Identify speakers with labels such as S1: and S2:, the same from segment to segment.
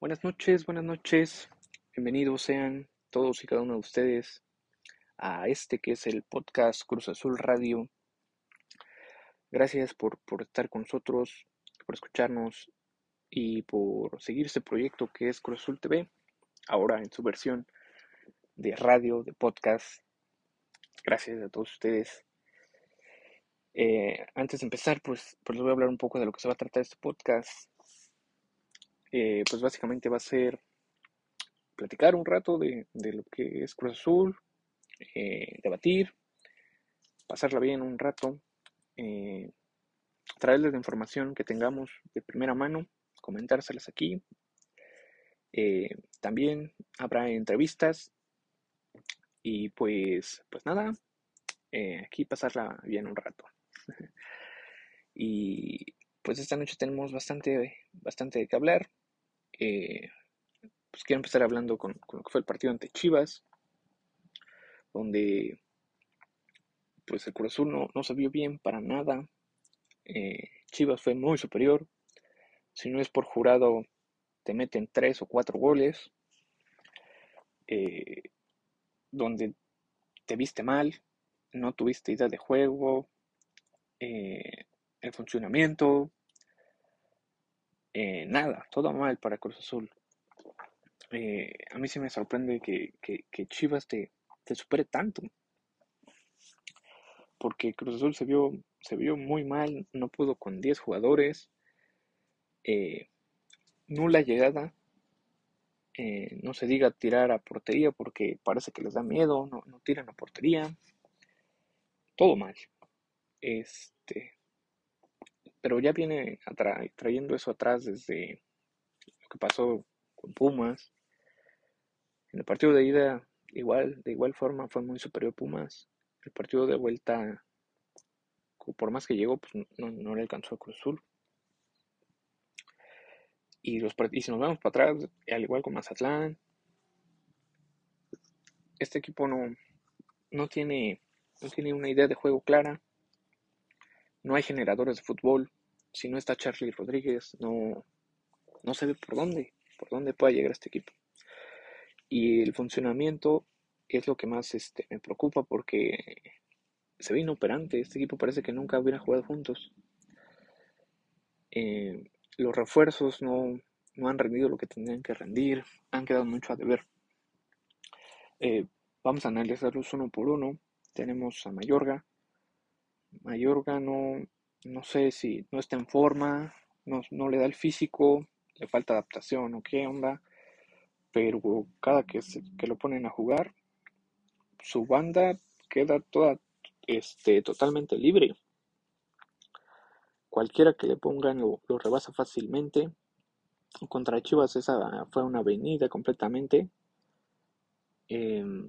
S1: Buenas noches, buenas noches. Bienvenidos sean todos y cada uno de ustedes a este que es el podcast Cruz Azul Radio. Gracias por, por estar con nosotros, por escucharnos y por seguir este proyecto que es Cruz Azul TV, ahora en su versión de radio, de podcast. Gracias a todos ustedes. Eh, antes de empezar, pues, pues les voy a hablar un poco de lo que se va a tratar este podcast. Eh, pues básicamente va a ser platicar un rato de, lo que es Cruz Azul, eh, debatir, pasarla bien un rato, traerles la información que tengamos de primera mano, comentárselas aquí. también habrá entrevistas y pues, pues nada, aquí pasarla bien un rato. y pues esta noche tenemos bastante, bastante de qué hablar. Eh, pues quiero empezar hablando con, lo que fue el partido ante Chivas, donde pues el Cruz no, no se vio bien para nada. Eh, Chivas fue muy superior. Si no es por jurado, te meten tres o cuatro goles. Eh, donde te viste mal, no tuviste idea de juego, el funcionamiento, eh, nada, todo mal para Cruz Azul. Eh, a mí sí me sorprende que, Chivas te, supere tanto. Porque Cruz Azul se vio, se vio muy mal, no pudo con 10 jugadores. Eh, nula llegada. No se diga tirar a portería porque parece que les da miedo, no, no tiran a portería. Todo mal. Este, pero ya viene trayendo eso atrás desde lo que pasó con Pumas. En el partido de ida, igual, de igual forma, fue muy superior Pumas. El partido de vuelta, por más que llegó, pues no, le alcanzó a Cruz Azul. Y, si nos vamos para atrás, al igual con Mazatlán, este equipo no, no, tiene, no tiene una idea de juego clara. No hay generadores de fútbol. Si no está Charlie Rodríguez, no, no se ve por dónde, por dónde pueda llegar este equipo. Y el funcionamiento es lo que más este, me preocupa porque se ve inoperante. Este equipo parece que nunca hubiera jugado juntos. Eh, los refuerzos no, han rendido lo que tendrían que rendir, han quedado mucho a deber. Eh, vamos a analizarlos uno por uno. Tenemos a Mayorga, Mayorga no, no sé si no está en forma, no, le da el físico, le falta adaptación o qué onda, pero cada que, se, que lo ponen a jugar, su banda queda toda este, totalmente libre. Cualquiera que le pongan lo, rebasa fácilmente. Contra Chivas esa fue una avenida completamente. Em,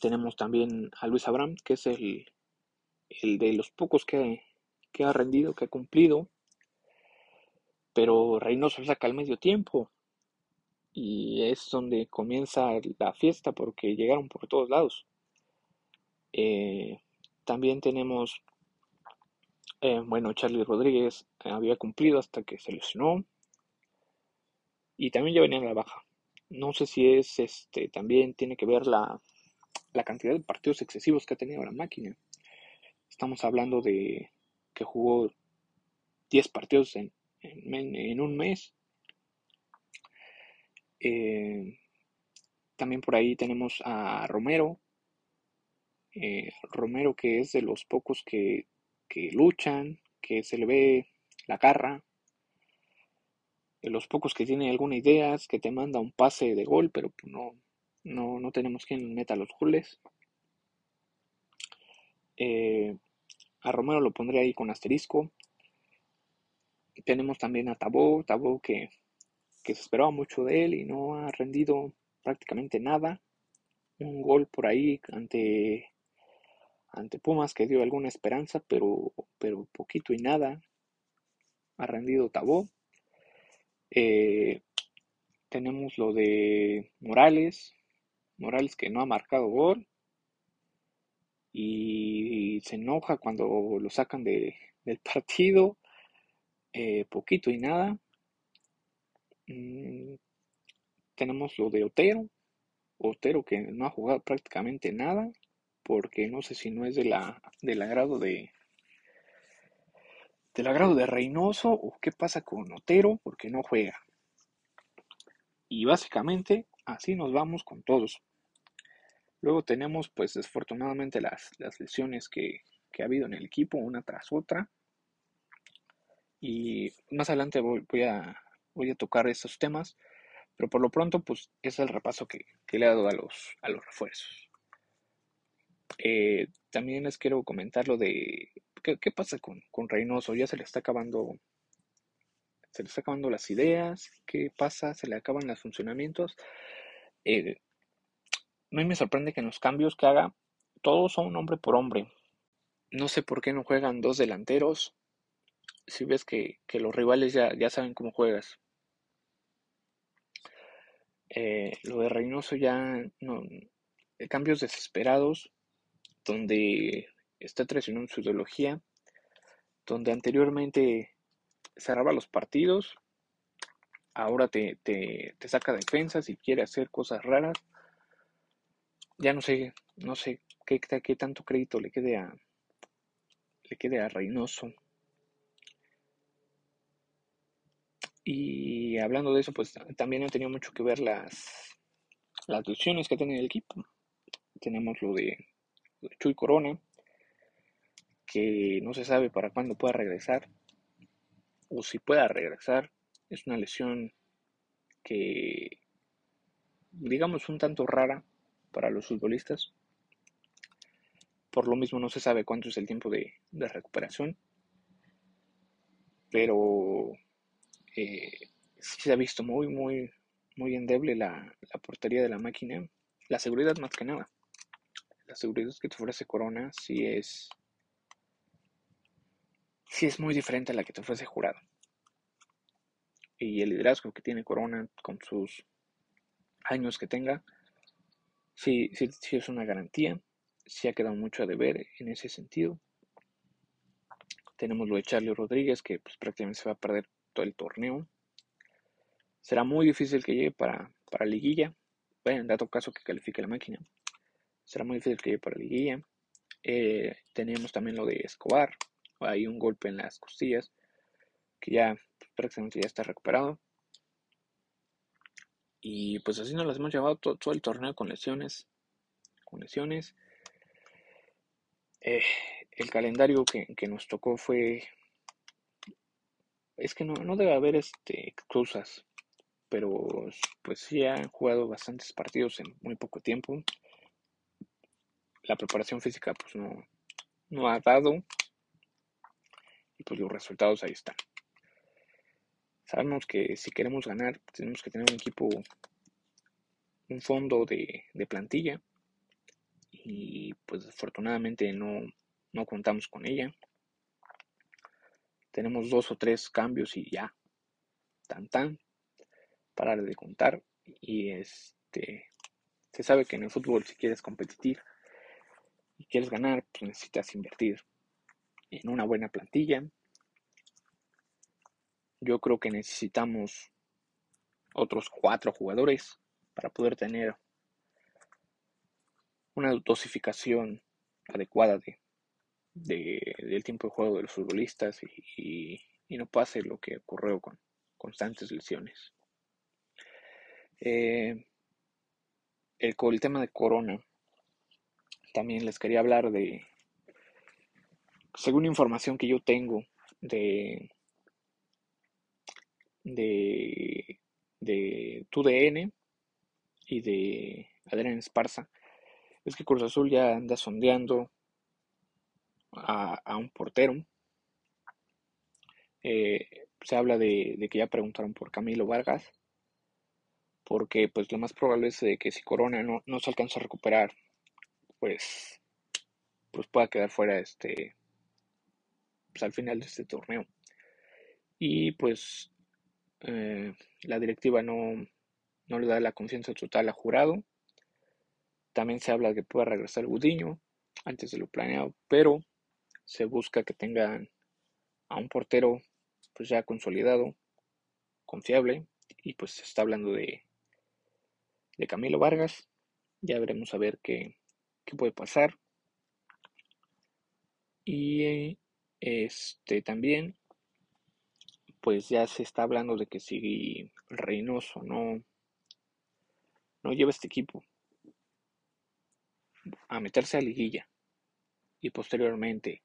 S1: tenemos también a Luis Abraham, que es el, el de los pocos que, ha rendido, que ha cumplido. Pero Reynoso saca al medio tiempo. Y es donde comienza la fiesta porque llegaron por todos lados. Eh, también tenemos, eh, bueno, Charlie Rodríguez había cumplido hasta que se lesionó. Y también ya venía en la baja. No sé si es, este, también tiene que ver la, la cantidad de partidos excesivos que ha tenido la máquina. Estamos hablando de que jugó 10 partidos en, en, un mes. Eh, también por ahí tenemos a Romero. Eh, Romero que es de los pocos que, que, luchan, que se le ve la garra. De los pocos que tiene alguna idea, que te manda un pase de gol, pero pues no, no, no tenemos quien meta los goles. Eh, a Romero lo pondré ahí con asterisco. Tenemos también a Tabó, Tabó que, se esperaba mucho de él y no ha rendido prácticamente nada. Un gol por ahí ante, ante Pumas que dio alguna esperanza, pero, pero poquito y nada. Ha rendido Tabó. Eh, tenemos lo de Morales. Morales que no ha marcado gol y se enoja cuando lo sacan de, del partido, eh, poquito y nada. Mm, tenemos lo de Otero, Otero que no ha jugado prácticamente nada, porque no sé si no es de la, del agrado de del agrado de Reynoso o qué pasa con Otero porque no juega. Y básicamente así nos vamos con todos. Luego tenemos pues desafortunadamente las, las lesiones que, ha habido en el equipo una tras otra. Y más adelante voy, a, voy a tocar esos temas. Pero por lo pronto pues es el repaso que, que le he dado a los, a los refuerzos. Eh, también les quiero comentar lo de qué, pasa con, con Reynoso. Ya se le está acabando se le está acabando las ideas, qué pasa, se le acaban los funcionamientos. Eh, no me sorprende que en los cambios que haga, todos son hombre por hombre. No sé por qué no juegan dos delanteros. Si ves que, que los rivales ya, ya, saben cómo juegas. Eh, lo de Reynoso ya. Cambios desesperados, donde está traicionando su ideología, donde anteriormente cerraba los partidos, ahora te, te, te saca defensas y quiere hacer cosas raras. Ya no sé, no sé qué, qué tanto crédito le quede a le quede a Reynoso. Y hablando de eso, pues también ha tenido mucho que ver las, las lesiones que tenido el equipo. Tenemos lo de Chuy Corona, que no se sabe para cuándo pueda regresar o si pueda regresar. Es una lesión que, digamos, un tanto rara para los futbolistas. Por lo mismo no se sabe cuánto es el tiempo de, recuperación. Pero eh, sí se ha visto muy, muy, muy endeble la, la portería de la máquina. La seguridad más que nada. La seguridad que te ofrece Corona sí es es muy diferente a la que te ofrece Jurado. Y el liderazgo que tiene Corona con sus años que tenga, sí es una garantía. Sí ha quedado mucho a deber en ese sentido. Tenemos lo de Charlie Rodríguez, que pues, prácticamente se va a perder todo el torneo. Será muy difícil que llegue para, para liguilla. Bueno, en dado caso que califique la máquina. Será muy difícil que llegue para liguilla. Eh, tenemos también lo de Escobar, hay un golpe en las costillas que ya prácticamente ya está recuperado. Y pues así nos las hemos llevado todo, todo el torneo con lesiones. Con lesiones. Eh, el calendario que, que, nos tocó fue. Es que no, no debe haber este, excusas. Pero pues sí han jugado bastantes partidos en muy poco tiempo. La preparación física pues no, no ha dado y pues los resultados ahí están. Sabemos que si queremos ganar tenemos que tener un equipo, un fondo de, de plantilla y pues afortunadamente no, no contamos con ella. Tenemos dos o tres cambios y ya, tan tan, parar de contar y este se sabe que en el fútbol si quieres competir y quieres ganar pues necesitas invertir en una buena plantilla. Yo creo que necesitamos otros cuatro jugadores para poder tener una dosificación adecuada de, de, del tiempo de juego de los futbolistas y, y, no pase lo que ocurrió con constantes lesiones. Eh, el tema de Corona, también les quería hablar de, según información que yo tengo de, de, de TUDN y de Adrián Esparza, es que Cruz Azul ya anda sondeando a, a un portero. Eh, se habla de, de, que ya preguntaron por Camilo Vargas, porque pues lo más probable es de que si Corona no, no se alcanza a recuperar, pues, pues pueda quedar fuera este pues, al final de este torneo. Y pues eh, la directiva no, no, le da la confianza total a jurado. También se habla de que pueda regresar Gudiño, antes de lo planeado, pero se busca que tengan a un portero pues ya consolidado, confiable, y pues se está hablando de, de Camilo Vargas. Ya veremos a ver qué, qué puede pasar. Y este también, pues ya se está hablando de que si Reynoso no, no lleva este equipo a meterse a liguilla y posteriormente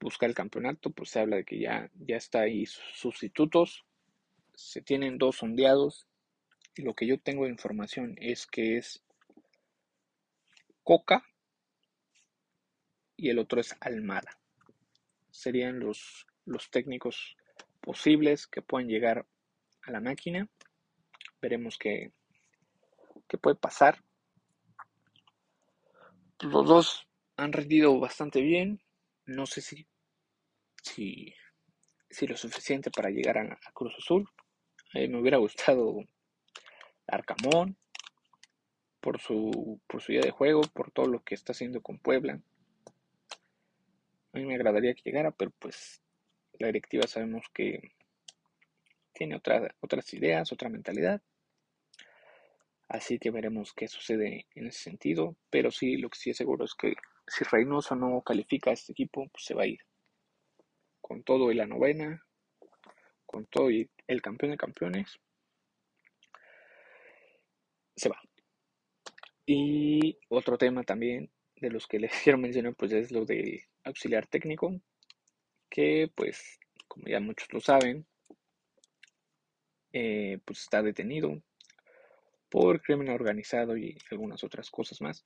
S1: buscar el campeonato, pues se habla de que ya, ya está ahí sustitutos, se tienen dos sondeados y lo que yo tengo de información es que es Coca y el otro es Almada. Serían los, los técnicos posibles que puedan llegar a la máquina. Veremos qué, qué puede pasar. Los dos han rendido bastante bien. No sé si, si, si lo suficiente para llegar a, Cruz Azul. me hubiera gustado Arcamón por su, por su día de juego, por todo lo que está haciendo con Puebla. A mí me agradaría que llegara, pero pues la directiva sabemos que tiene otras ideas, otra mentalidad. Así que veremos qué sucede en ese sentido. Pero sí, lo que sí es seguro es que si Reynoso no califica a este equipo, pues se va a ir. Con todo y la novena, con todo y el campeón de campeones, se va. Y otro tema también de los que les quiero mencionar, pues es lo del auxiliar técnico, que pues, como ya muchos lo saben, eh, pues está detenido por crimen organizado y algunas otras cosas más.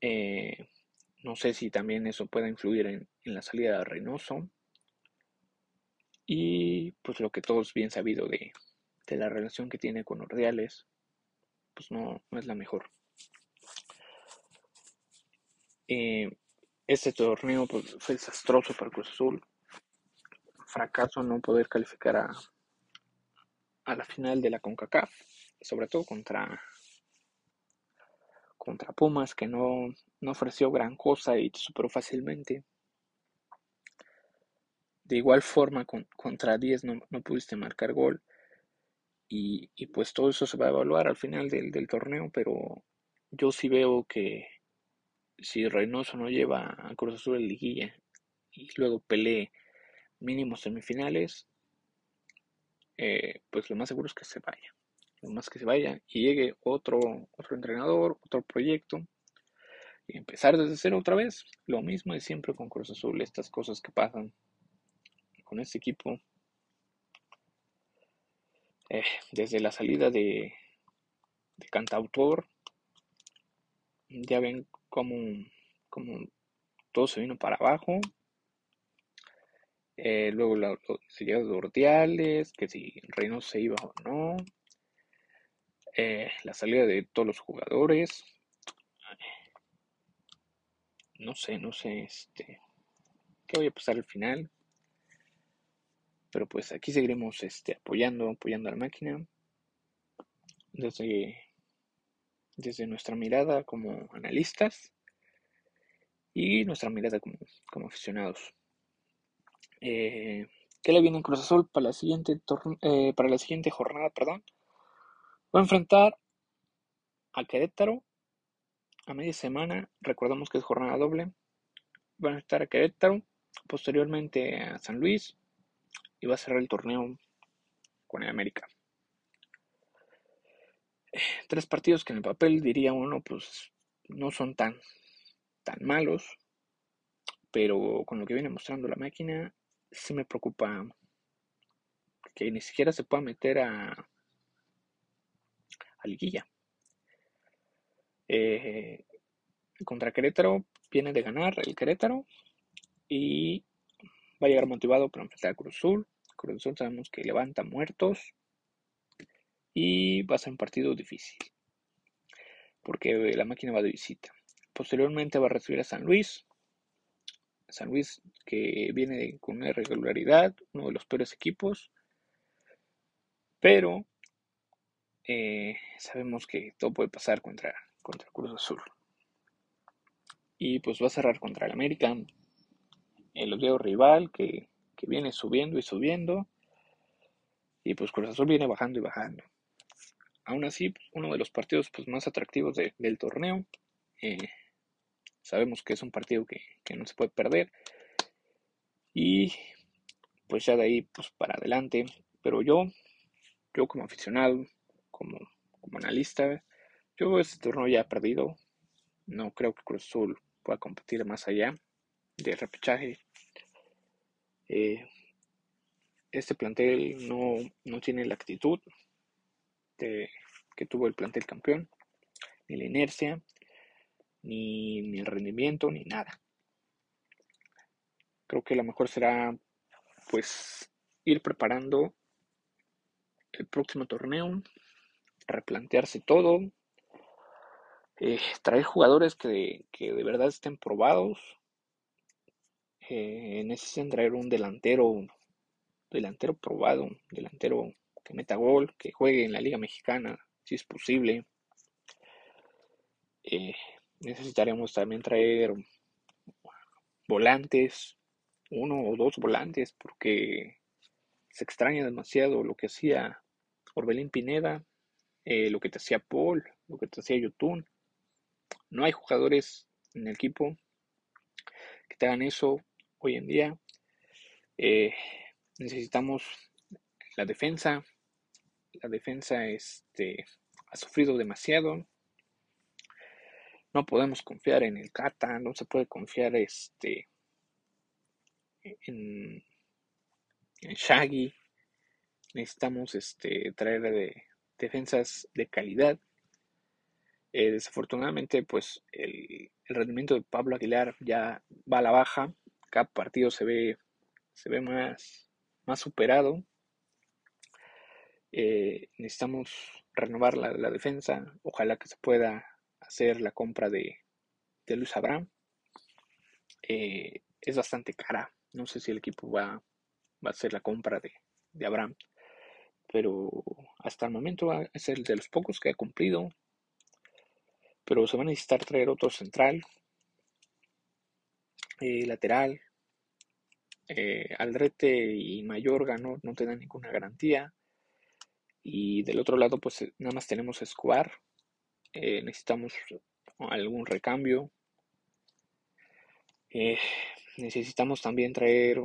S1: Eh, no sé si también eso pueda influir en, la salida de Reynoso. Y pues lo que todos bien sabido de, la relación que tiene con Ordeales, pues no, es la mejor. Eh, este torneo pues, fue desastroso para Cruz Azul. Fracaso no poder calificar a, a la final de la CONCACAF, sobre todo contra contra Pumas, que no, ofreció gran cosa y superó fácilmente. De igual forma, contra 10 no, pudiste marcar gol. Y, pues todo eso se va a evaluar al final del, torneo, pero yo sí veo que si Reynoso no lleva a Cruz Azul en liguilla y luego pelee mínimo semifinales, eh, pues lo más seguro es que se vaya más que se vaya y llegue otro, otro entrenador, otro proyecto y empezar desde cero otra vez. Lo mismo de siempre con Cruz Azul, estas cosas que pasan con este equipo. Eh, desde la salida de, de cantautor, ya ven como, como todo se vino para abajo. Eh, luego la, de Ordiales, que si Reino se iba o no. Eh, la salida de todos los jugadores. No sé, no sé, este, qué voy a pasar al final. Pero pues aquí seguiremos este, apoyando, apoyando a la máquina. Desde, desde nuestra mirada como analistas y nuestra mirada como, como aficionados. Eh, ¿Qué le viene en Cruz Azul para la siguiente, eh, para la siguiente jornada? Perdón. Va a enfrentar a Querétaro a media semana. Recordamos que es jornada doble. Va a enfrentar a Querétaro, posteriormente a San Luis y va a cerrar el torneo con el América. Tres partidos que en el papel diría uno, pues no son tan, tan malos, pero con lo que viene mostrando la máquina, sí me preocupa que ni siquiera se pueda meter a liguilla. Eh, contra Querétaro viene de ganar el Querétaro y va a llegar motivado para enfrentar a Cruz Azul. Azul sabemos que levanta muertos y va a ser un partido difícil porque la máquina va de visita. Posteriormente va a recibir a San Luis. San Luis que viene con una irregularidad, uno de los peores equipos, pero eh, sabemos que todo puede pasar contra, contra Cruz Azul. y pues va a cerrar contra el América, el odioso rival que, viene subiendo y subiendo y pues Cruz Azul viene bajando y bajando. Aún así, uno de los partidos pues, más atractivos del torneo. Eh, sabemos que es un partido que, que, no se puede perder. Y pues ya de ahí pues para adelante. Pero yo, yo como aficionado, como, como analista, yo este torneo ya perdido. No creo que Cruz Azul pueda competir más allá de repechaje. Eh, este plantel no, no tiene la actitud que tuvo el plantel campeón, ni la inercia, ni, ni, el rendimiento, ni nada. Creo que lo mejor será pues ir preparando el próximo torneo, replantearse todo, eh, traer jugadores que, que, de verdad estén probados, eh, necesitan traer un delantero delantero probado, delantero que meta gol, que juegue en la Liga Mexicana, si es posible. Eh, necesitaremos también traer volantes, uno o dos volantes, porque se extraña demasiado lo que hacía Orbelín Pineda, eh, lo que te hacía Paul, lo que te hacía Yotun. No hay jugadores en el equipo que te hagan eso hoy en día. Eh, necesitamos la defensa. La defensa este, ha sufrido demasiado. No podemos confiar en el Cata, no se puede confiar este, en, en Shaggy. Necesitamos este, traer de, defensas de calidad. Eh, desafortunadamente, pues el, el, rendimiento de Pablo Aguilar ya va a la baja. Cada partido se ve, se ve más, más superado. Eh, necesitamos renovar la, defensa. Ojalá que se pueda hacer la compra de, de Luis Abraham. Eh, es bastante cara. No sé si el equipo va, va a hacer la compra de, de, Abraham. Pero hasta el momento es el de los pocos que ha cumplido. Pero se va a necesitar traer otro central, eh, lateral, eh, Aldrete y Mayorga no, no te dan ninguna garantía. Y del otro lado, pues eh, nada más tenemos Escobar. Eh, necesitamos algún recambio. Necesitamos también traer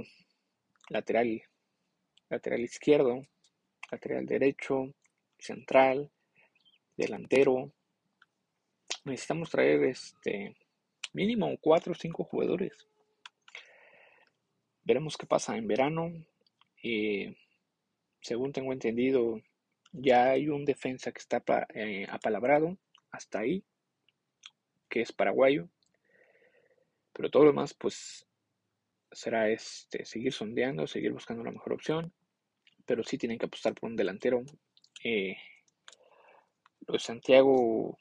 S1: lateral, lateral izquierdo, lateral derecho, central, delantero. Necesitamos traer este mínimo cuatro o cinco jugadores. Veremos qué pasa en verano. Eh, según tengo entendido, ya hay un defensa que está eh, apalabrado hasta ahí, que es paraguayo. Pero todo lo demás, pues, será este, seguir sondeando, seguir buscando la mejor opción. Pero sí tienen que apostar por un delantero. Eh, Santiago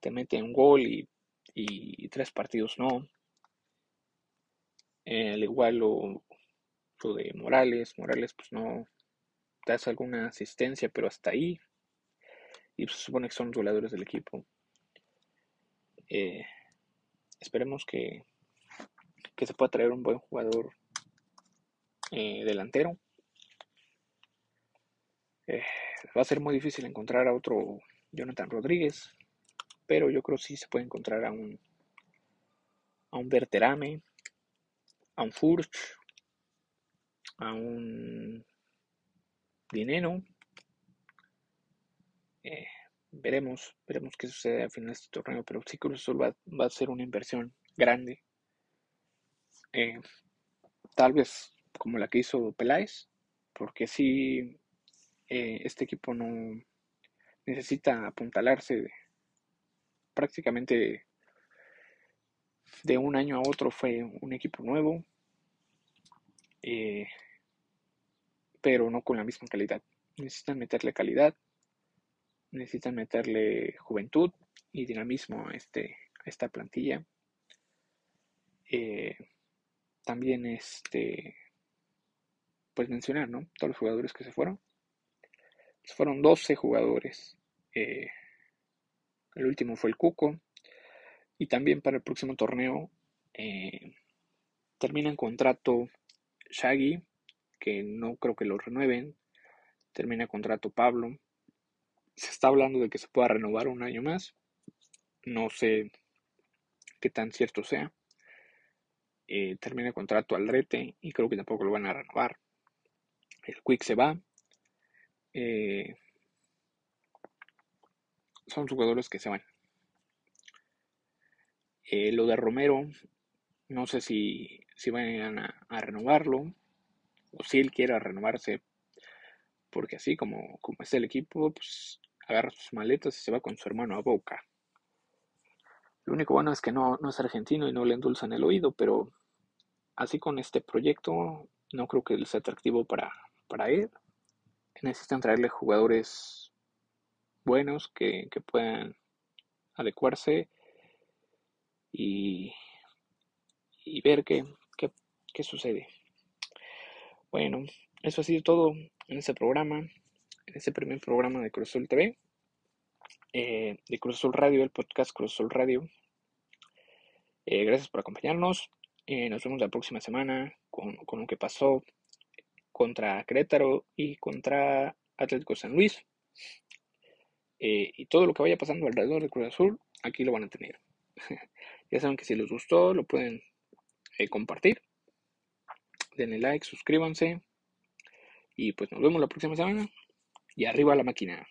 S1: te mete un gol y, y tres partidos no. Eh, al igual lo, de Morales, Morales pues no hace alguna asistencia, pero hasta ahí. Y pues, se supone que son goleadores del equipo. Eh, esperemos que, que se pueda traer un buen jugador eh, delantero. va a ser muy difícil encontrar a otro Jonathan Rodríguez, pero yo creo que sí se puede encontrar a un a un a un Furch, a un Dinero. Eh, veremos, veremos qué sucede al final de este torneo, pero sí Cruz Azul va, va, a ser una inversión grande. Eh, tal vez como la que hizo Peláez, porque si eh, este equipo no necesita apuntalarse prácticamente de un año a otro fue un equipo nuevo, eh, pero no con la misma calidad. Necesitan meterle calidad, necesitan meterle juventud y dinamismo a, este, a esta plantilla. Eh, también este pues mencionar, ¿no? Todos los jugadores que se fueron. Fueron 12 jugadores. Eh, el último fue el Cuco, Y también para el próximo torneo eh, termina en contrato Shaggy, que no creo que lo renueven. Termina contrato Pablo. Se está hablando de que se pueda renovar un año más. No sé qué tan cierto sea. Eh, termina contrato Aldrete y creo que tampoco lo van a renovar. El Quick se va. Eh, son jugadores que se van. Eh, lo de Romero, no sé si, si van a, renovarlo o si él quiera renovarse, porque así como, como es el equipo, pues agarra sus maletas y se va con su hermano a Boca. Lo único bueno es que no, no es argentino y no le endulzan el oído, pero así con este proyecto no creo que sea atractivo para, para él. Necesitan traerle jugadores buenos que, puedan adecuarse y, y ver qué, qué, sucede. Bueno, eso ha sido todo en este programa, en este primer programa de Cruzul TV, eh, de Cruzul Radio, el podcast Cruzul Radio. Eh, gracias por acompañarnos. Eh, nos vemos la próxima semana con, con, lo que pasó contra Querétaro y contra Atlético San Luis. Eh, y todo lo que vaya pasando alrededor de Cruz Azul, aquí lo van a tener. ya saben que si les gustó, lo pueden eh, compartir. Denle like, suscríbanse. Y pues nos vemos la próxima semana. Y arriba la máquina.